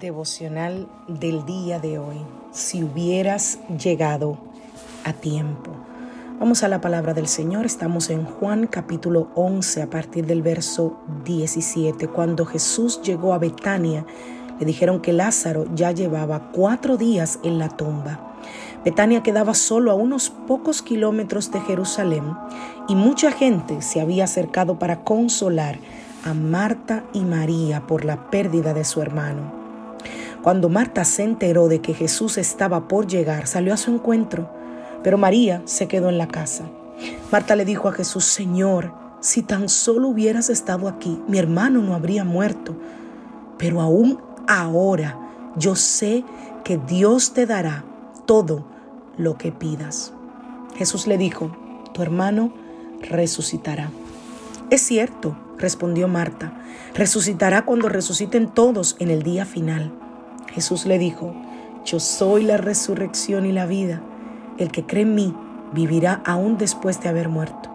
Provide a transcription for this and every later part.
Devocional del día de hoy, si hubieras llegado a tiempo. Vamos a la palabra del Señor, estamos en Juan capítulo 11 a partir del verso 17. Cuando Jesús llegó a Betania, le dijeron que Lázaro ya llevaba cuatro días en la tumba. Betania quedaba solo a unos pocos kilómetros de Jerusalén y mucha gente se había acercado para consolar a Marta y María por la pérdida de su hermano. Cuando Marta se enteró de que Jesús estaba por llegar, salió a su encuentro, pero María se quedó en la casa. Marta le dijo a Jesús, Señor, si tan solo hubieras estado aquí, mi hermano no habría muerto. Pero aún ahora yo sé que Dios te dará todo lo que pidas. Jesús le dijo, tu hermano resucitará. Es cierto, respondió Marta, resucitará cuando resuciten todos en el día final. Jesús le dijo, yo soy la resurrección y la vida. El que cree en mí vivirá aún después de haber muerto.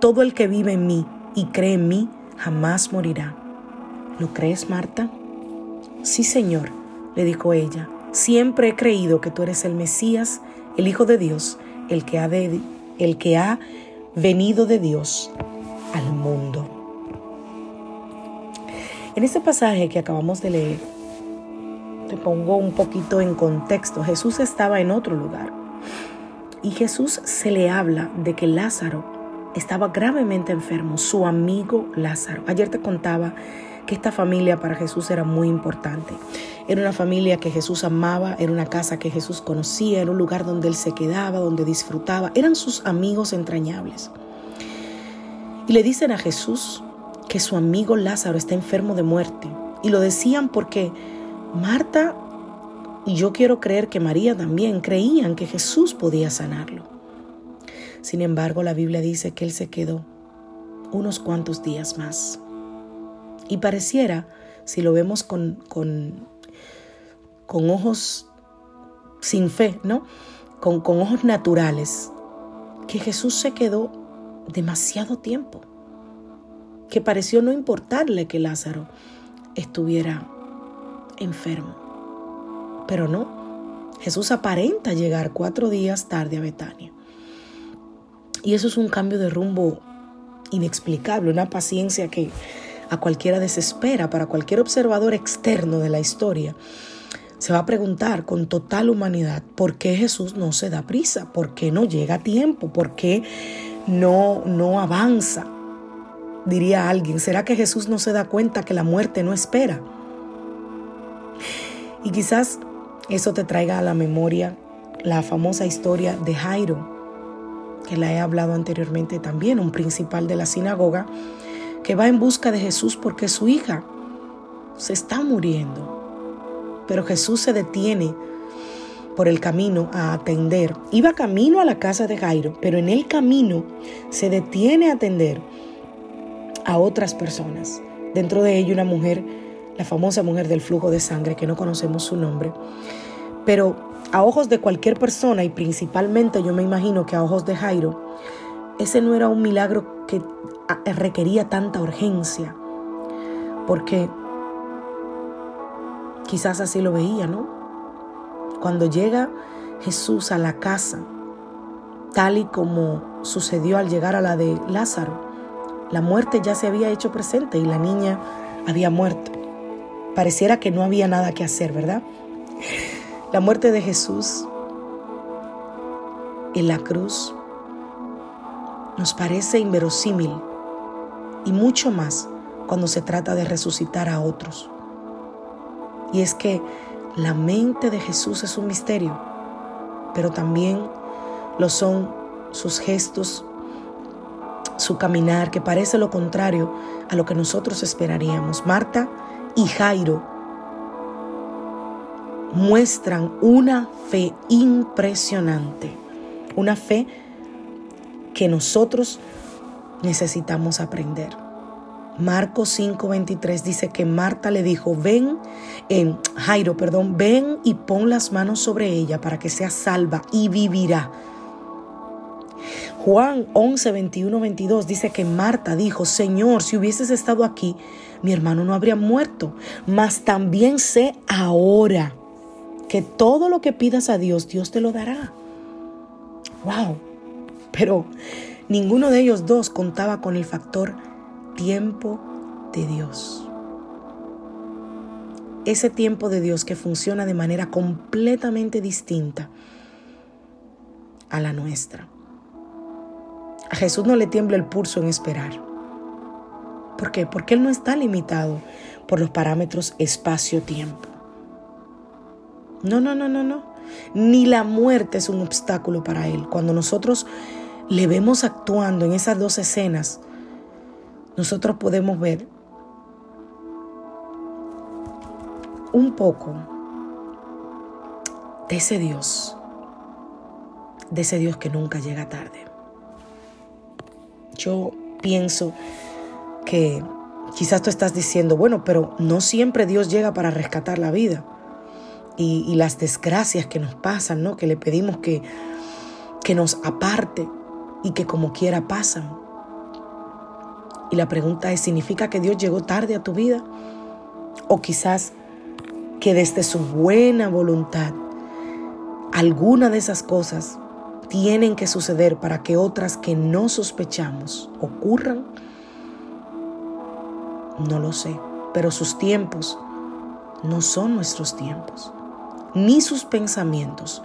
Todo el que vive en mí y cree en mí jamás morirá. ¿Lo crees, Marta? Sí, Señor, le dijo ella. Siempre he creído que tú eres el Mesías, el Hijo de Dios, el que ha, el que ha venido de Dios al mundo. En este pasaje que acabamos de leer, te pongo un poquito en contexto. Jesús estaba en otro lugar y Jesús se le habla de que Lázaro estaba gravemente enfermo, su amigo Lázaro. Ayer te contaba que esta familia para Jesús era muy importante. Era una familia que Jesús amaba, era una casa que Jesús conocía, era un lugar donde él se quedaba, donde disfrutaba, eran sus amigos entrañables. Y le dicen a Jesús que su amigo Lázaro está enfermo de muerte. Y lo decían porque Marta y yo quiero creer que María también creían que Jesús podía sanarlo. Sin embargo, la Biblia dice que él se quedó unos cuantos días más. Y pareciera, si lo vemos con, con, con ojos sin fe, ¿no? Con, con ojos naturales, que Jesús se quedó demasiado tiempo, que pareció no importarle que Lázaro estuviera enfermo. Pero no, Jesús aparenta llegar cuatro días tarde a Betania. Y eso es un cambio de rumbo inexplicable, una paciencia que a cualquiera desespera, para cualquier observador externo de la historia. Se va a preguntar con total humanidad por qué Jesús no se da prisa, por qué no llega a tiempo, por qué no, no avanza. Diría alguien, ¿será que Jesús no se da cuenta que la muerte no espera? Y quizás eso te traiga a la memoria la famosa historia de Jairo, que la he hablado anteriormente también, un principal de la sinagoga, que va en busca de Jesús porque su hija se está muriendo. Pero Jesús se detiene por el camino a atender. Iba camino a la casa de Jairo, pero en el camino se detiene a atender a otras personas. Dentro de ello una mujer la famosa mujer del flujo de sangre, que no conocemos su nombre. Pero a ojos de cualquier persona y principalmente yo me imagino que a ojos de Jairo, ese no era un milagro que requería tanta urgencia. Porque quizás así lo veía, ¿no? Cuando llega Jesús a la casa, tal y como sucedió al llegar a la de Lázaro, la muerte ya se había hecho presente y la niña había muerto. Pareciera que no había nada que hacer, ¿verdad? La muerte de Jesús en la cruz nos parece inverosímil y mucho más cuando se trata de resucitar a otros. Y es que la mente de Jesús es un misterio, pero también lo son sus gestos, su caminar, que parece lo contrario a lo que nosotros esperaríamos. Marta y Jairo muestran una fe impresionante, una fe que nosotros necesitamos aprender. Marcos 5:23 dice que Marta le dijo, ven, en Jairo, perdón, ven y pon las manos sobre ella para que sea salva y vivirá. Juan 11, 21, 22 dice que Marta dijo, Señor, si hubieses estado aquí, mi hermano no habría muerto. Mas también sé ahora que todo lo que pidas a Dios, Dios te lo dará. Wow. Pero ninguno de ellos dos contaba con el factor tiempo de Dios. Ese tiempo de Dios que funciona de manera completamente distinta a la nuestra. A Jesús no le tiembla el pulso en esperar. ¿Por qué? Porque Él no está limitado por los parámetros espacio-tiempo. No, no, no, no, no. Ni la muerte es un obstáculo para Él. Cuando nosotros le vemos actuando en esas dos escenas, nosotros podemos ver un poco de ese Dios, de ese Dios que nunca llega tarde. Yo pienso que quizás tú estás diciendo, bueno, pero no siempre Dios llega para rescatar la vida. Y, las desgracias que nos pasan, ¿no? Que le pedimos que, que nos aparte y que como quiera pasan. Y la pregunta es, ¿significa que Dios llegó tarde a tu vida? O quizás que desde su buena voluntad alguna de esas cosas tienen que suceder para que otras que no sospechamos ocurran? No lo sé, pero sus tiempos no son nuestros tiempos, ni sus pensamientos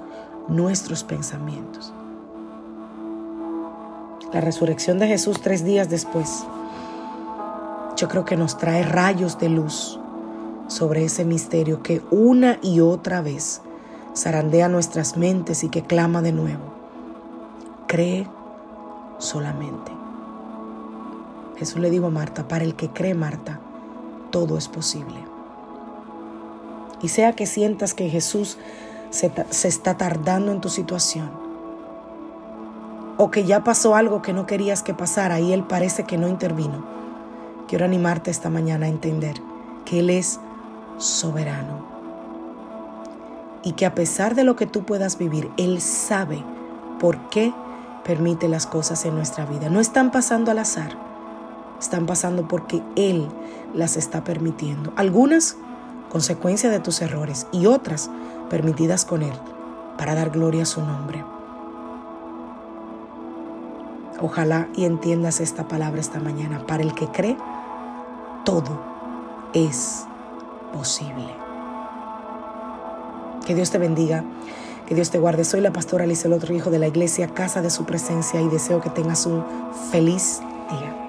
nuestros pensamientos. La resurrección de Jesús tres días después, yo creo que nos trae rayos de luz sobre ese misterio que una y otra vez zarandea nuestras mentes y que clama de nuevo. Cree solamente. Jesús le dijo a Marta, para el que cree Marta, todo es posible. Y sea que sientas que Jesús se, se, está tardando en tu situación, o que ya pasó algo que no querías que pasara y Él parece que no intervino, quiero animarte esta mañana a entender que Él es soberano y que a pesar de lo que tú puedas vivir, Él sabe por qué permite las cosas en nuestra vida. No están pasando al azar, están pasando porque Él las está permitiendo. Algunas consecuencia de tus errores y otras permitidas con Él para dar gloria a su nombre. Ojalá y entiendas esta palabra esta mañana. Para el que cree, todo es posible. Que Dios te bendiga, que Dios te guarde. Soy la pastora Alice, el otro hijo de la iglesia, casa de su presencia y deseo que tengas un feliz día.